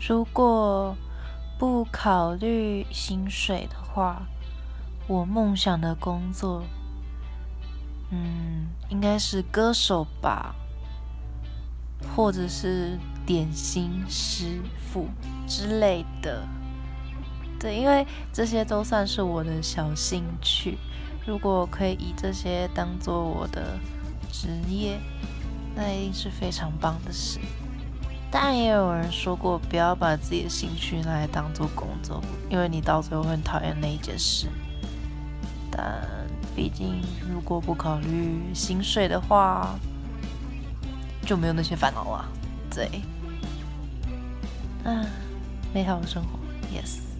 如果不考虑薪水的话，我梦想的工作，嗯，应该是歌手吧，或者是点心师傅之类的。对，因为这些都算是我的小兴趣。如果可以以这些当做我的职业，那一定是非常棒的事。但，也有人说过，不要把自己的兴趣拿来当做工作，因为你到最后会很讨厌那一件事。但毕竟，如果不考虑薪水的话，就没有那些烦恼了。对，啊，美好的生活，yes。